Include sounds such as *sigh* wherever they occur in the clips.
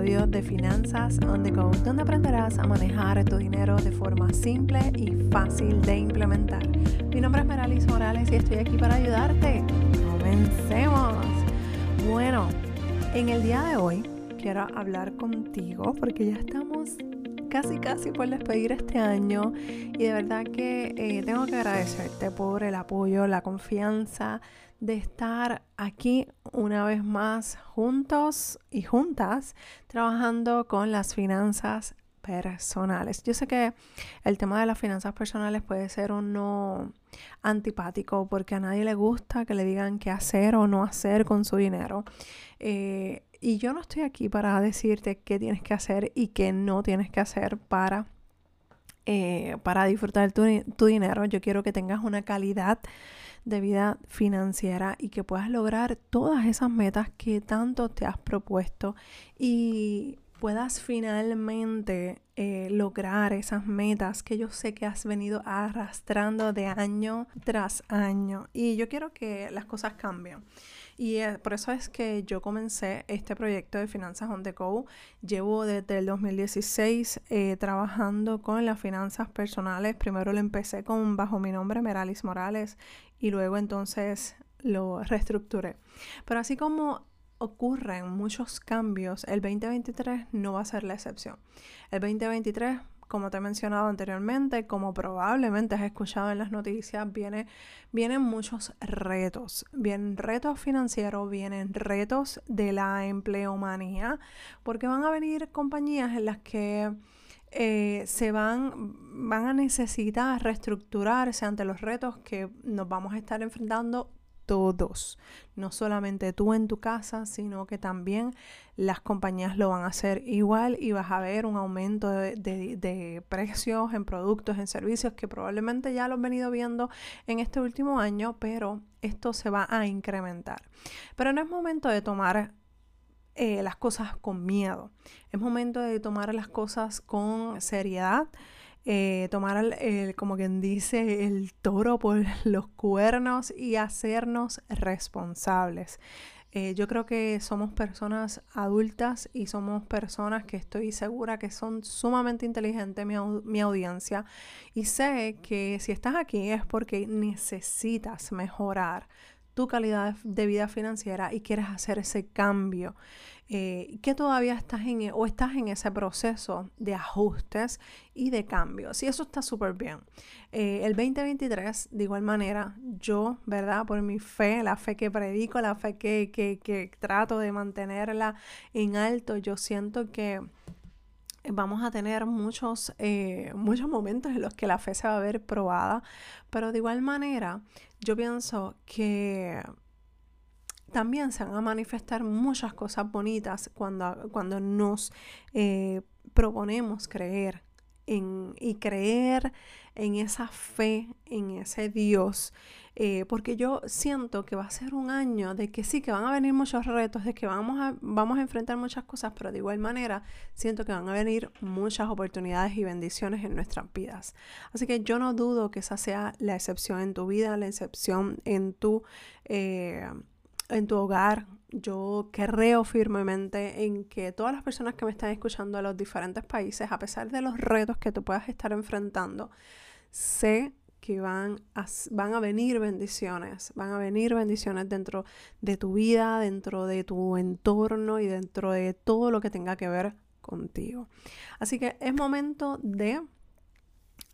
episodio de Finanzas on the Go, donde aprenderás a manejar tu dinero de forma simple y fácil de implementar. Mi nombre es Meralis Morales y estoy aquí para ayudarte. ¡Comencemos! Bueno, en el día de hoy quiero hablar contigo porque ya estamos casi casi por despedir este año y de verdad que eh, tengo que agradecerte por el apoyo, la confianza de estar aquí una vez más juntos y juntas trabajando con las finanzas personales. Yo sé que el tema de las finanzas personales puede ser uno antipático porque a nadie le gusta que le digan qué hacer o no hacer con su dinero. Eh, y yo no estoy aquí para decirte qué tienes que hacer y qué no tienes que hacer para, eh, para disfrutar tu, tu dinero. Yo quiero que tengas una calidad de vida financiera y que puedas lograr todas esas metas que tanto te has propuesto y puedas finalmente eh, lograr esas metas que yo sé que has venido arrastrando de año tras año. Y yo quiero que las cosas cambien. Y eh, por eso es que yo comencé este proyecto de Finanzas on the Go. Llevo desde el 2016 eh, trabajando con las finanzas personales. Primero lo empecé con bajo mi nombre, Meralis Morales, y luego entonces lo reestructuré. Pero así como ocurren muchos cambios, el 2023 no va a ser la excepción. El 2023 como te he mencionado anteriormente, como probablemente has escuchado en las noticias, viene, vienen muchos retos. Vienen retos financieros, vienen retos de la empleomanía, porque van a venir compañías en las que eh, se van, van a necesitar reestructurarse ante los retos que nos vamos a estar enfrentando todos, no solamente tú en tu casa, sino que también las compañías lo van a hacer igual y vas a ver un aumento de, precios en productos, en servicios que probablemente ya lo han venido viendo en este último año, pero esto se va a incrementar. Pero no es momento de tomar eh, las cosas con miedo, es momento de tomar las cosas con seriedad eh, tomar, el, como quien dice, el toro por *laughs* los cuernos y hacernos responsables. Eh, yo creo que somos personas adultas y somos personas que estoy segura que son sumamente inteligentes mi, mi, audiencia y sé que si estás aquí es porque necesitas mejorar tu calidad de vida financiera y quieres hacer ese cambio eh, que todavía estás en e, o estás en ese proceso de ajustes y de cambios. Y eso está súper bien. Eh, el 2023, de igual manera, yo, ¿verdad? Por mi fe, la fe que predico, la fe que, que, que trato de mantenerla en alto, yo siento que vamos a tener muchos, eh, *laughs* muchos momentos en los que la fe se va a ver probada, pero de igual manera yo pienso que también se van a manifestar muchas cosas bonitas cuando, cuando nos eh, proponemos creer en, y creer en esa fe, en ese Dios. Eh, porque yo siento que va a ser un año de que sí, que van a venir muchos retos, de que vamos a, vamos a enfrentar muchas cosas, pero de igual manera siento que van a venir muchas oportunidades y bendiciones en nuestras vidas. Así que yo no dudo que esa sea la excepción en tu vida, la excepción en tu... Eh, en tu hogar. Yo creo firmemente en que todas las personas que me están escuchando de los diferentes países, a pesar de los retos que tú puedas estar enfrentando, sé que van a, van a venir bendiciones, van a venir bendiciones dentro de tu vida, dentro de tu entorno y dentro de todo lo que tenga que ver contigo. Así que es momento de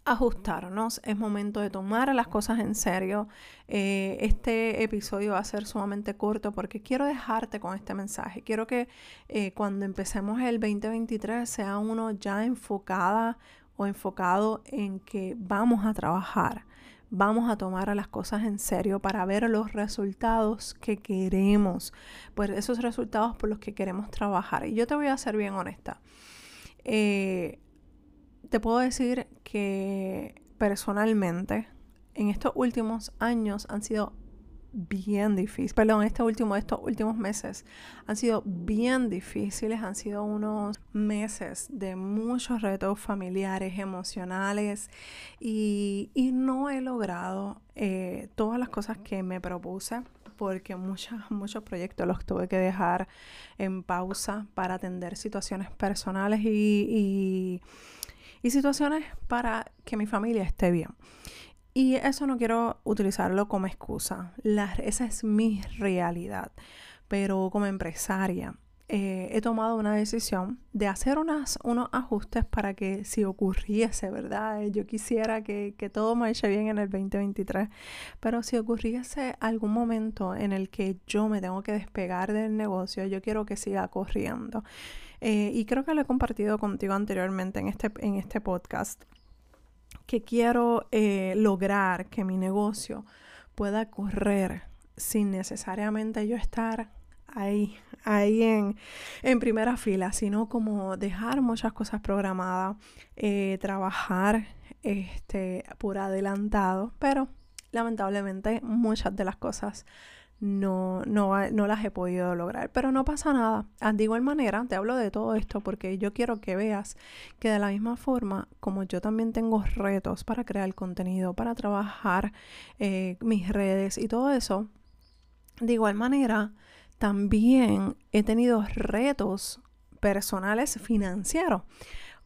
ajustarnos, es momento de tomar las cosas en serio. Eh, este episodio va a ser sumamente corto porque quiero dejarte con este mensaje. Quiero que eh, cuando empecemos el 2023 sea uno ya enfocada o enfocado en que vamos a trabajar, vamos a tomar las cosas en serio para ver los resultados que queremos, pues esos resultados por los que queremos trabajar. Y yo te voy a ser bien honesta. Eh, te puedo decir que personalmente en estos últimos años han sido bien difíciles, perdón, este último, estos últimos meses han sido bien difíciles, han sido unos meses de muchos retos familiares, emocionales y, no he logrado eh, todas las cosas que me propuse porque muchos, muchos proyectos los tuve que dejar en pausa para atender situaciones personales y, y situaciones para que mi familia esté bien. Y eso no quiero utilizarlo como excusa. Esa es mi realidad. Pero como empresaria, eh, he tomado una decisión de hacer unas, unos ajustes para que si ocurriese, ¿verdad? Yo quisiera que, que todo marche bien en el 2023, pero si ocurriese algún momento en el que yo me tengo que despegar del negocio, yo quiero que siga corriendo. Eh, y creo que lo he compartido contigo anteriormente en este, en este podcast, que quiero lograr que mi negocio pueda correr sin necesariamente yo estar ahí, ahí en, en primera fila, sino como dejar muchas cosas programadas, eh, trabajar este, por adelantado, pero lamentablemente muchas de las cosas no, no, no, las he podido lograr. Pero no pasa nada. Ah, de igual manera, te hablo de todo esto porque yo quiero que veas que de la misma forma, como yo también tengo retos para crear contenido, para trabajar eh, mis redes y todo eso, de igual manera, también he tenido retos personales financieros,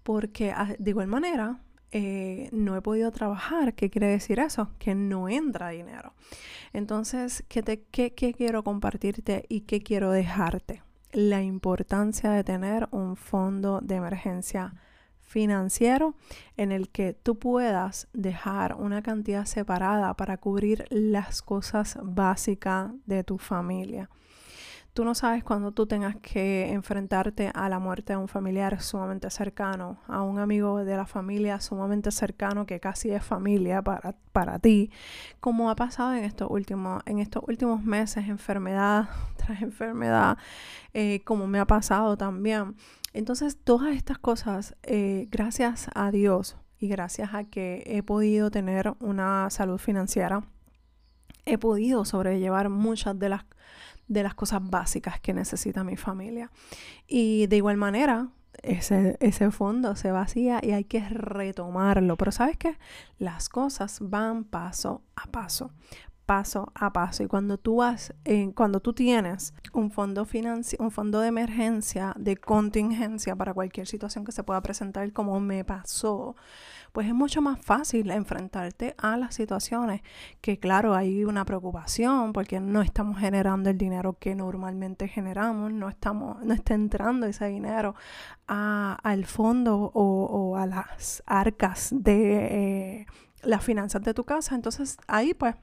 porque ah, de igual manera eh, no he podido trabajar. ¿Qué quiere decir eso? Que no entra dinero. Entonces, ¿qué, te, qué, qué quiero compartirte y qué quiero dejarte? La importancia de tener un fondo de emergencia financiero en el que tú puedas dejar una cantidad separada para cubrir las cosas básicas de tu familia. Tú no sabes cuándo tú tengas que enfrentarte a la muerte de un familiar sumamente cercano, a un amigo de la familia sumamente cercano que casi es familia para, para ti, como ha pasado en estos últimos, en estos últimos meses, enfermedad *laughs* tras enfermedad, eh, como me ha pasado también. Entonces, todas estas cosas, eh, gracias a Dios y gracias a que he podido tener una salud financiera, he podido sobrellevar muchas de las de las cosas básicas que necesita mi familia. Y de igual manera, ese, ese fondo se vacía y hay que retomarlo. Pero sabes qué? Las cosas van paso a paso paso a paso. Y cuando tú vas, eh, cuando tú tienes un fondo un fondo de emergencia, de contingencia para cualquier situación que se pueda presentar, como me pasó, pues es mucho más fácil enfrentarte a las situaciones que claro, hay una preocupación porque no estamos generando el dinero que normalmente generamos, no estamos, no está entrando ese dinero al fondo o, a las arcas de eh, las finanzas de tu casa. Entonces ahí pues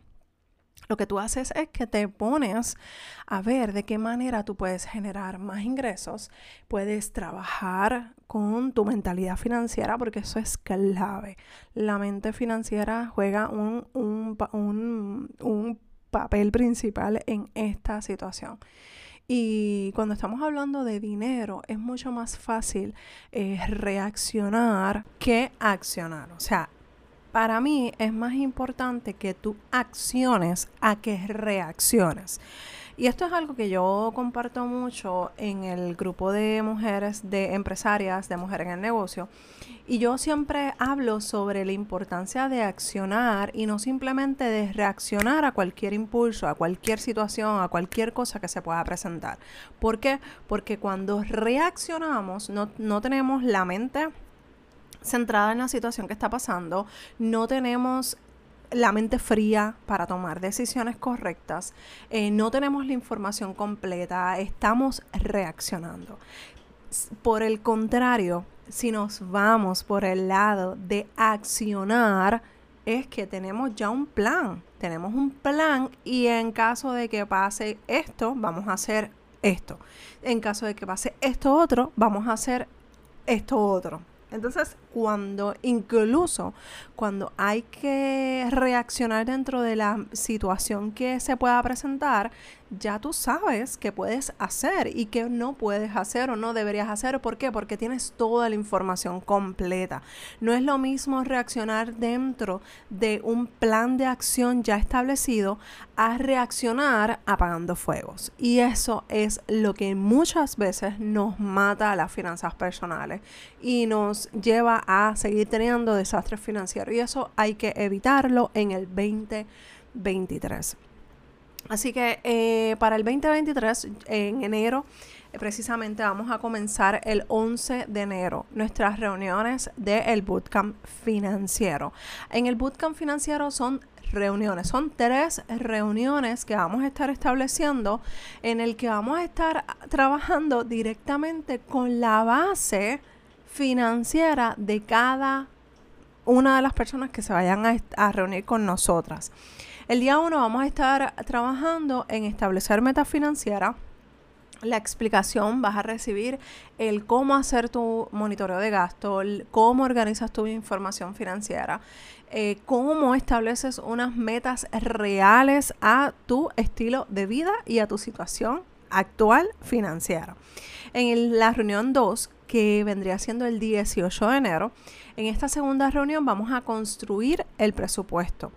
lo que tú haces es que te pones a ver de qué manera tú puedes generar más ingresos, puedes trabajar con tu mentalidad financiera, porque eso es clave. La mente financiera juega un, un, papel principal en esta situación. Y cuando estamos hablando de dinero, es mucho más fácil eh, reaccionar que accionar. O sea, para mí es más importante que tú acciones a que reacciones. Y esto es algo que yo comparto mucho en el grupo de mujeres, de empresarias, de mujeres en el negocio. Y yo siempre hablo sobre la importancia de accionar y no simplemente de reaccionar a cualquier impulso, a cualquier situación, a cualquier cosa que se pueda presentar. ¿Por qué? Porque cuando reaccionamos no, no tenemos la mente centrada en la situación que está pasando, no tenemos la mente fría para tomar decisiones correctas, eh, no tenemos la información completa, estamos reaccionando. Por el contrario, si nos vamos por el lado de accionar, es que tenemos ya un plan, tenemos un plan y en caso de que pase esto, vamos a hacer esto. En caso de que pase esto otro, vamos a hacer esto otro. Entonces, cuando incluso cuando hay que reaccionar dentro de la situación que se pueda presentar, ya tú sabes qué puedes hacer y qué no puedes hacer o no deberías hacer. ¿Por qué? Porque tienes toda la información completa. No es lo mismo reaccionar dentro de un plan de acción ya establecido a reaccionar apagando fuegos. Y eso es lo que muchas veces nos mata a las finanzas personales y nos lleva a seguir teniendo desastres financieros. Y eso hay que evitarlo en el 2023. Así que eh, para el 2023, en enero, eh, precisamente vamos a comenzar el 11 de enero nuestras reuniones del bootcamp financiero. En el bootcamp financiero son reuniones. Son tres reuniones que vamos a estar estableciendo en el que vamos a estar trabajando directamente con la base financiera de cada una de las personas que se vayan a, reunir con nosotras. El día uno vamos a estar trabajando en establecer metas financieras la explicación, vas a recibir el cómo hacer tu monitoreo de gasto, cómo organizas tu información financiera, eh, cómo estableces unas metas reales a tu estilo de vida y a tu situación actual financiera. En la reunión 2, que vendría siendo el 18 de enero, en esta segunda reunión vamos a construir el presupuesto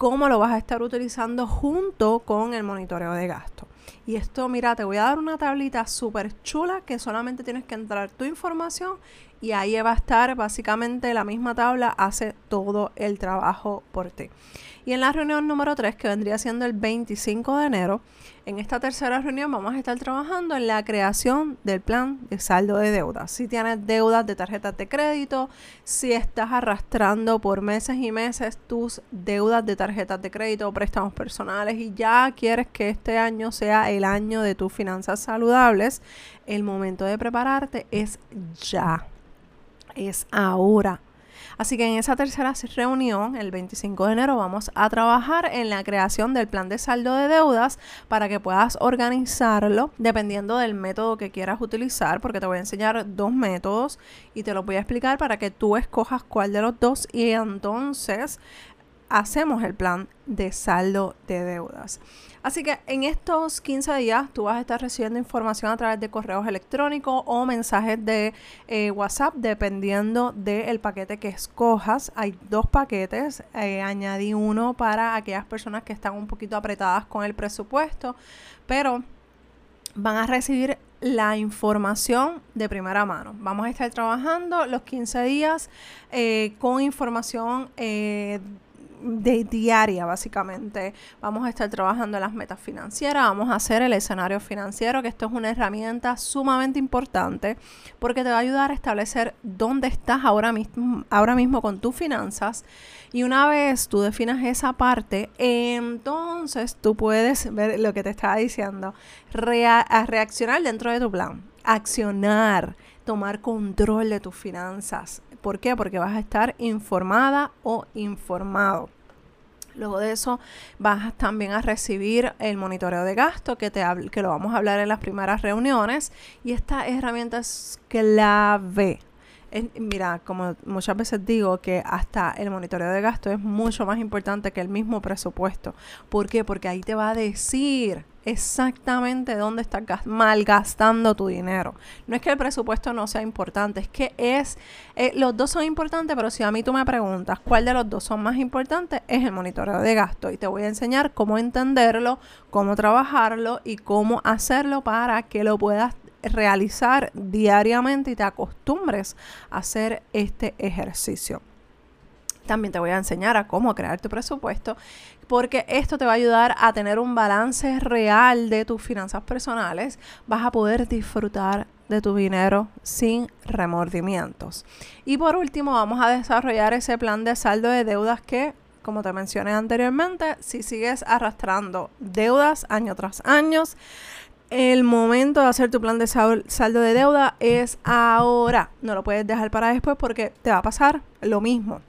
cómo lo vas a estar utilizando junto con el monitoreo de gasto. Y esto, mira, te voy a dar una tablita súper chula que solamente tienes que entrar tu información y ahí va a estar básicamente la misma tabla, hace todo el trabajo por ti. Y en la reunión número 3, que vendría siendo el 25 de enero, en esta tercera reunión vamos a estar trabajando en la creación del plan de saldo de deudas. Si tienes deudas de tarjetas de crédito, si estás arrastrando por meses y meses tus deudas de tarjetas de crédito o préstamos personales y ya quieres que este año sea el año de tus finanzas saludables, el momento de prepararte es ya. Es ahora Así que en esa tercera reunión, el 25 de enero, vamos a trabajar en la creación del plan de saldo de deudas para que puedas organizarlo dependiendo del método que quieras utilizar, porque te voy a enseñar dos métodos y te los voy a explicar para que tú escojas cuál de los dos y entonces hacemos el plan de saldo de deudas. Así que en estos 15 días tú vas a estar recibiendo información a través de correos electrónicos o mensajes de eh, WhatsApp dependiendo del paquete que escojas. Hay dos paquetes, eh, añadí uno para aquellas personas que están un poquito apretadas con el presupuesto, pero van a recibir la información de primera mano. Vamos a estar trabajando los 15 días eh, con información de diaria, básicamente. Vamos a estar trabajando en las metas financieras, vamos a hacer el escenario financiero, que esto es una herramienta sumamente importante porque te va a ayudar a establecer dónde estás ahora mismo, ahora mismo con tus finanzas. Y una vez tú definas esa parte, entonces tú puedes ver lo que te estaba diciendo, reaccionar dentro de tu plan, accionar, tomar control de tus finanzas, ¿Por qué? Porque vas a estar informada o informado. Luego de eso vas también a recibir el monitoreo de gasto que, te que lo vamos a hablar en las primeras reuniones y esta herramienta es clave. Mira, como muchas veces digo que hasta el monitoreo de gasto es mucho más importante que el mismo presupuesto. ¿Por qué? Porque ahí te va a decir exactamente dónde estás malgastando tu dinero. No es que el presupuesto no sea importante, es que es, eh, los dos son importantes, pero si a mí tú me preguntas cuál de los dos son más importantes, es el monitoreo de gasto y te voy a enseñar cómo entenderlo, cómo trabajarlo y cómo hacerlo para que lo puedas realizar diariamente y te acostumbres a hacer este ejercicio. También te voy a enseñar a cómo crear tu presupuesto porque esto te va a ayudar a tener un balance real de tus finanzas personales. Vas a poder disfrutar de tu dinero sin remordimientos. Y por último, vamos a desarrollar ese plan de saldo de deudas que, como te mencioné anteriormente, si sigues arrastrando deudas año tras año, el momento de hacer tu plan de saldo de deuda es ahora. No lo puedes dejar para después porque te va a pasar lo mismo.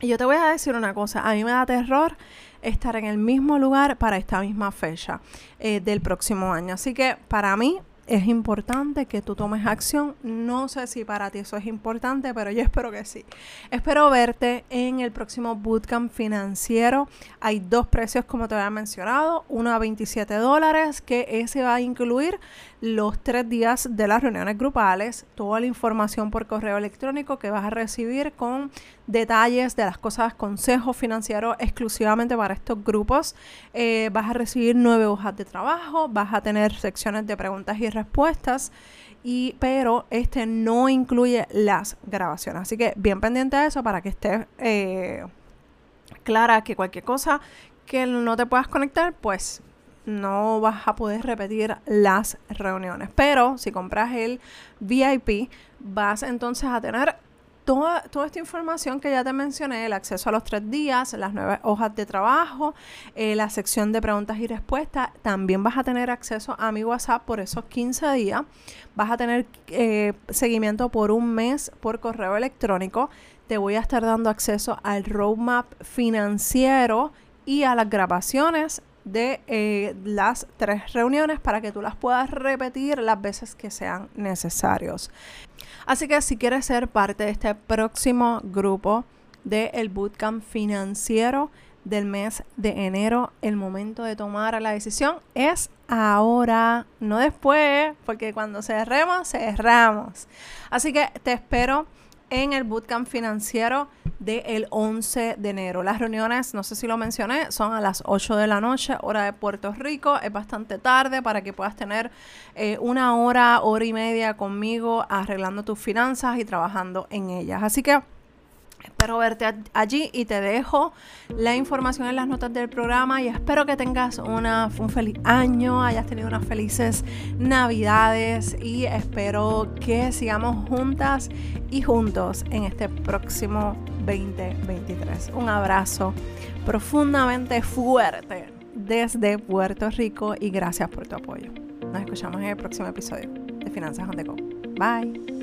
Y yo te voy a decir una cosa, a mí me da terror estar en el mismo lugar para esta misma fecha eh, del próximo año. Así que para mí es importante que tú tomes acción. No sé si para ti eso es importante, pero yo espero que sí. Espero verte en el próximo bootcamp financiero. Hay dos precios, como te había mencionado. Uno a 27 dólares, que ese va a incluir los tres días de las reuniones grupales, toda la información por correo electrónico que vas a recibir con detalles de las cosas, consejos financieros exclusivamente para estos grupos. Eh, vas a recibir nueve hojas de trabajo, vas a tener secciones de preguntas y respuestas. Y, pero este no incluye las grabaciones. Así que bien pendiente de eso para que estés eh, clara que cualquier cosa que no te puedas conectar, pues no vas a poder repetir las reuniones. Pero si compras el VIP, vas entonces a tener Toda, toda, esta información que ya te mencioné, el acceso a los tres días, las nueve hojas de trabajo, eh, la sección de preguntas y respuestas, también vas a tener acceso a mi WhatsApp por esos 15 días, vas a tener eh, seguimiento por un mes por correo electrónico, te voy a estar dando acceso al roadmap financiero y a las grabaciones de eh, las tres reuniones para que tú las puedas repetir las veces que sean necesarios. Así que si quieres ser parte de este próximo grupo del bootcamp financiero del mes de enero, el momento de tomar la decisión es ahora, no después, porque cuando cerremos, cerramos. Así que te espero en el bootcamp financiero del 11 de enero. Las reuniones, no sé si lo mencioné, son a las 8 de la noche, hora de Puerto Rico. Es bastante tarde para que puedas tener eh, una hora, hora y media conmigo arreglando tus finanzas y trabajando en ellas. Así que Espero verte allí y te dejo la información en las notas del programa y espero que tengas una, un feliz año, hayas tenido unas felices navidades y espero que sigamos juntas y juntos en este próximo 2023. Un abrazo profundamente fuerte desde Puerto Rico y gracias por tu apoyo. Nos escuchamos en el próximo episodio de Finanzas on the Go. Bye.